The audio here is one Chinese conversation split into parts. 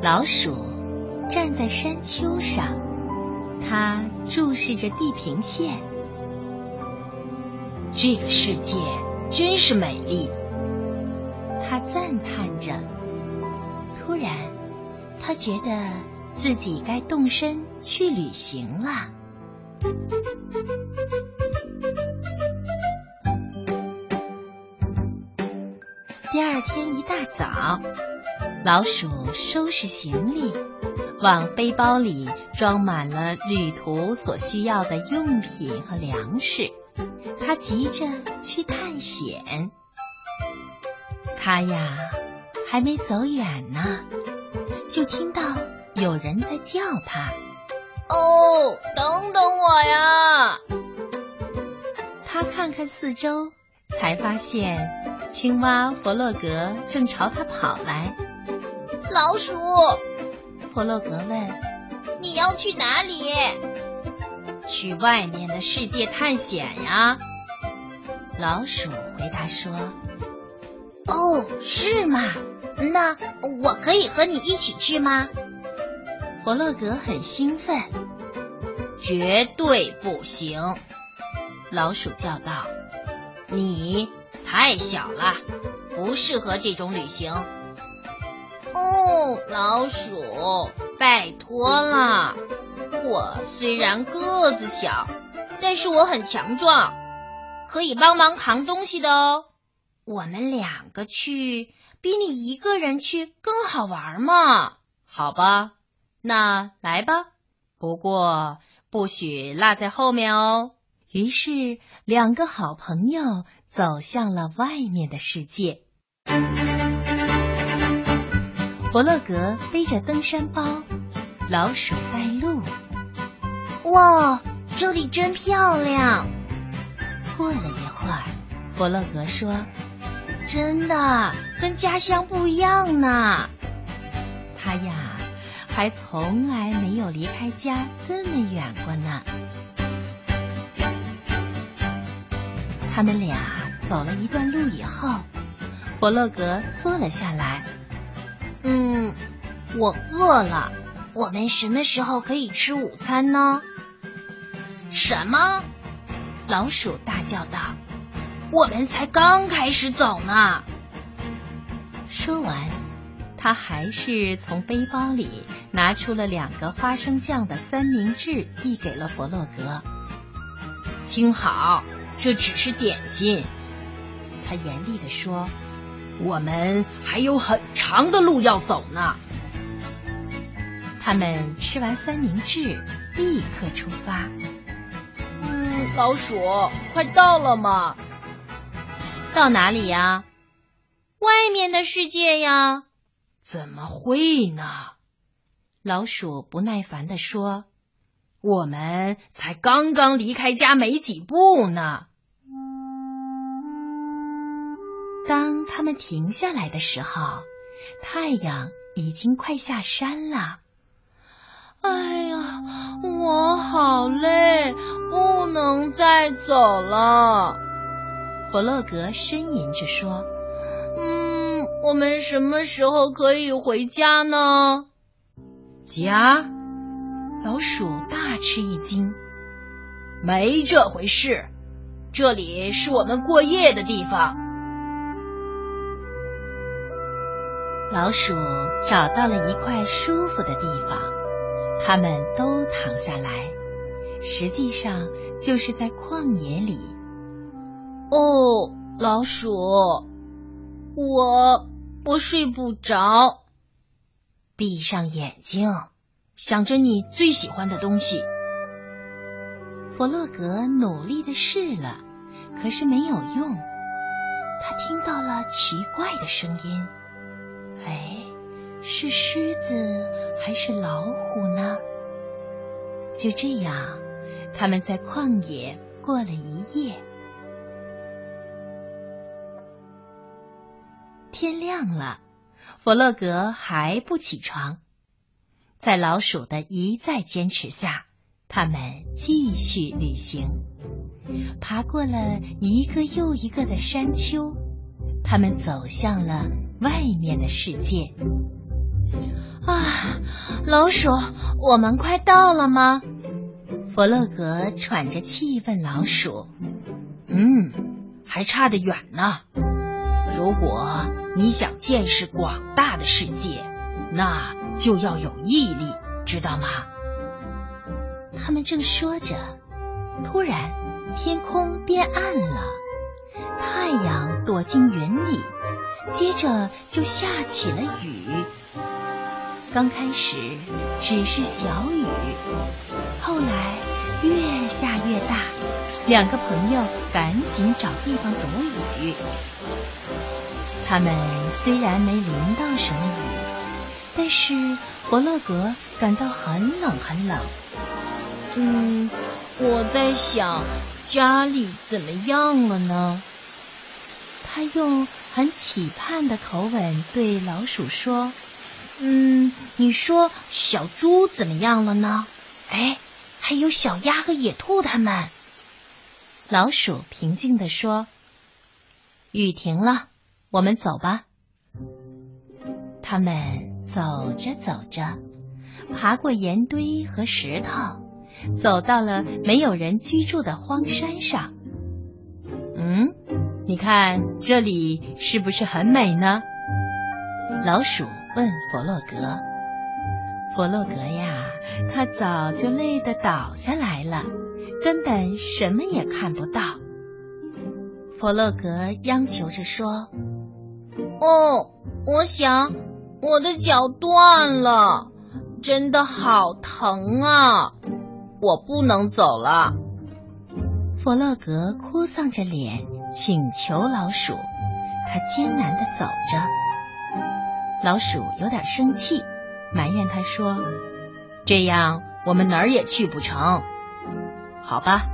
老鼠站在山丘上，它注视着地平线。这个世界真是美丽，它赞叹着。突然，它觉得自己该动身去旅行了。第二天一大早，老鼠收拾行李，往背包里装满了旅途所需要的用品和粮食。它急着去探险。他呀，还没走远呢，就听到有人在叫他：“哦，等等我呀！”他看看四周。才发现，青蛙弗洛格正朝他跑来。老鼠，弗洛格问：“你要去哪里？”“去外面的世界探险呀。”老鼠回答说。“哦，是吗？那我可以和你一起去吗？”弗洛格很兴奋。“绝对不行！”老鼠叫道。你太小了，不适合这种旅行。哦，老鼠，拜托了。我虽然个子小，但是我很强壮，可以帮忙扛东西的哦。我们两个去，比你一个人去更好玩嘛。好吧，那来吧。不过不许落在后面哦。于是，两个好朋友走向了外面的世界。弗洛格背着登山包，老鼠带路。哇，这里真漂亮！过了一会儿，弗洛格说：“真的跟家乡不一样呢。”他呀，还从来没有离开家这么远过呢。他们俩走了一段路以后，弗洛格坐了下来。嗯，我饿了。我们什么时候可以吃午餐呢？什么？老鼠大叫道：“我们才刚开始走呢！”说完，他还是从背包里拿出了两个花生酱的三明治，递给了弗洛格。听好。这只是点心，他严厉地说：“我们还有很长的路要走呢。”他们吃完三明治，立刻出发。嗯，老鼠，快到了吗？到哪里呀？外面的世界呀？怎么会呢？老鼠不耐烦地说。我们才刚刚离开家没几步呢。当他们停下来的时候，太阳已经快下山了。哎呀，我好累，不能再走了。弗洛格呻吟着说：“嗯，我们什么时候可以回家呢？”家。老鼠大吃一惊，没这回事，这里是我们过夜的地方。老鼠找到了一块舒服的地方，它们都躺下来，实际上就是在旷野里。哦，老鼠，我我睡不着，闭上眼睛。想着你最喜欢的东西，弗洛格努力的试了，可是没有用。他听到了奇怪的声音，哎，是狮子还是老虎呢？就这样，他们在旷野过了一夜。天亮了，弗洛格还不起床。在老鼠的一再坚持下，他们继续旅行，爬过了一个又一个的山丘，他们走向了外面的世界。啊，老鼠，我们快到了吗？弗洛格喘着气问老鼠。嗯，还差得远呢。如果你想见识广大的世界，那就要有毅力，知道吗？他们正说着，突然天空变暗了，太阳躲进云里，接着就下起了雨。刚开始只是小雨，后来越下越大。两个朋友赶紧找地方躲雨。他们虽然没淋到什么雨，但是伯乐格感到很冷很冷。嗯，我在想家里怎么样了呢？他用很期盼的口吻对老鼠说：“嗯，你说小猪怎么样了呢？哎，还有小鸭和野兔他们。”老鼠平静地说：“雨停了，我们走吧。”他们走着走着，爬过岩堆和石头，走到了没有人居住的荒山上。你看这里是不是很美呢？老鼠问弗洛格。弗洛格呀，他早就累得倒下来了。根本什么也看不到。弗洛格央求着说：“哦，我想我的脚断了，真的好疼啊！我不能走了。”弗洛格哭丧着脸请求老鼠，他艰难的走着。老鼠有点生气，埋怨他说：“这样我们哪儿也去不成。”好吧，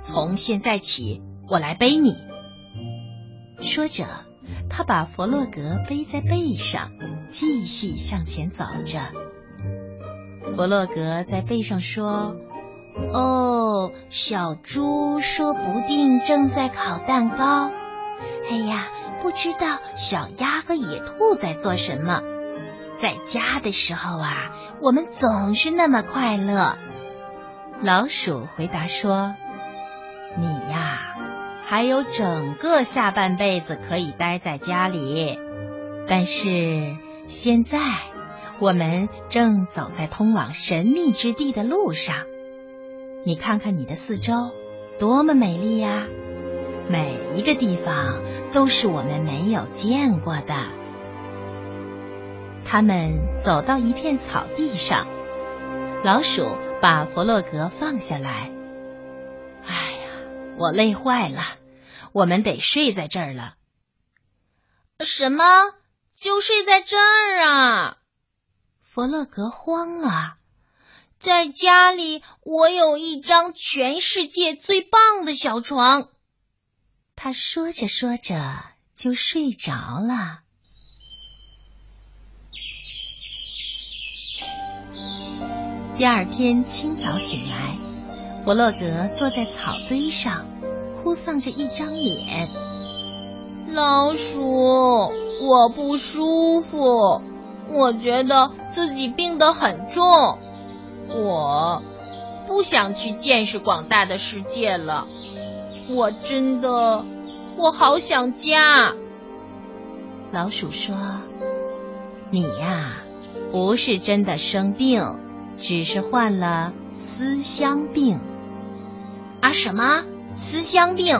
从现在起我来背你。说着，他把弗洛格背在背上，继续向前走着。弗洛格在背上说：“哦，小猪说不定正在烤蛋糕。哎呀，不知道小鸭和野兔在做什么。在家的时候啊，我们总是那么快乐。”老鼠回答说：“你呀，还有整个下半辈子可以待在家里。但是现在，我们正走在通往神秘之地的路上。你看看你的四周，多么美丽呀！每一个地方都是我们没有见过的。”他们走到一片草地上，老鼠。把弗洛格放下来。哎呀，我累坏了，我们得睡在这儿了。什么？就睡在这儿啊？弗洛格慌了。在家里，我有一张全世界最棒的小床。他说着说着就睡着了。第二天清早醒来，弗洛格坐在草堆上，哭丧着一张脸。老鼠，我不舒服，我觉得自己病得很重，我不想去见识广大的世界了。我真的，我好想家。老鼠说：“你呀，不是真的生病。”只是患了思乡病啊？什么思乡病？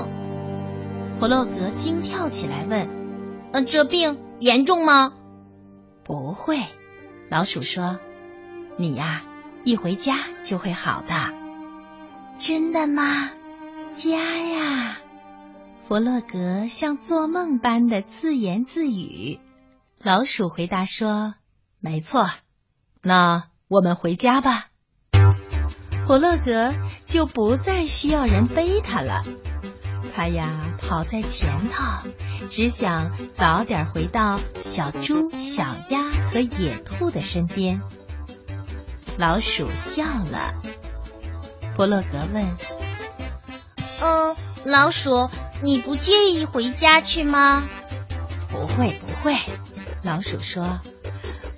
弗洛格惊跳起来问：“嗯，这病严重吗？”不会，老鼠说：“你呀，一回家就会好的。”真的吗？家呀！弗洛格像做梦般的自言自语。老鼠回答说：“没错。”那。我们回家吧，弗洛格就不再需要人背他了。他呀，跑在前头，只想早点回到小猪、小鸭和野兔的身边。老鼠笑了。弗洛格问：“嗯，老鼠，你不介意回家去吗？”“不会，不会。”老鼠说：“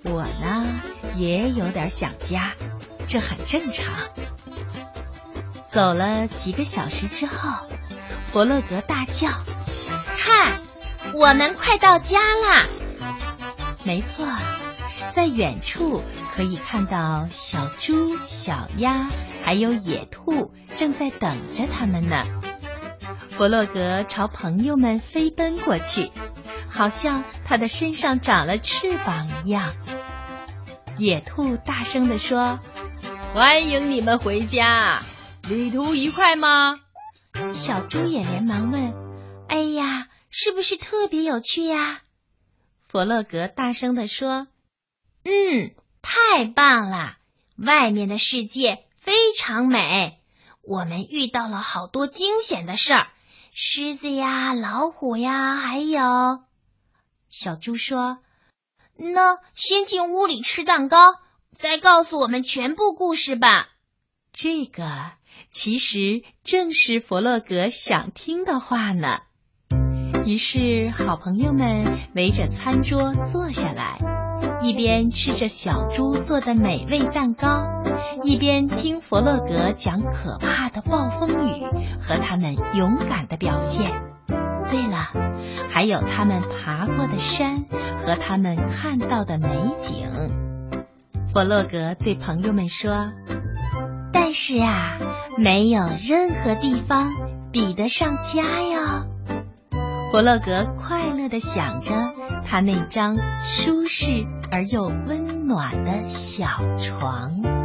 我呢。”也有点想家，这很正常。走了几个小时之后，弗洛格大叫：“看，我们快到家啦！”没错，在远处可以看到小猪、小鸭还有野兔正在等着他们呢。弗洛格朝朋友们飞奔过去，好像他的身上长了翅膀一样。野兔大声地说：“欢迎你们回家，旅途愉快吗？”小猪也连忙问：“哎呀，是不是特别有趣呀？”弗洛格大声地说：“嗯，太棒了！外面的世界非常美，我们遇到了好多惊险的事儿。”狮子呀，老虎呀，还有小猪说：“那先进屋里吃蛋糕，再告诉我们全部故事吧。”这个其实正是弗洛格想听的话呢。于是，好朋友们围着餐桌坐下来。一边吃着小猪做的美味蛋糕，一边听弗洛格讲可怕的暴风雨和他们勇敢的表现。对了，还有他们爬过的山和他们看到的美景。弗洛格对朋友们说：“但是啊，没有任何地方比得上家哟。”弗洛格快乐地想着他那张舒适而又温暖的小床。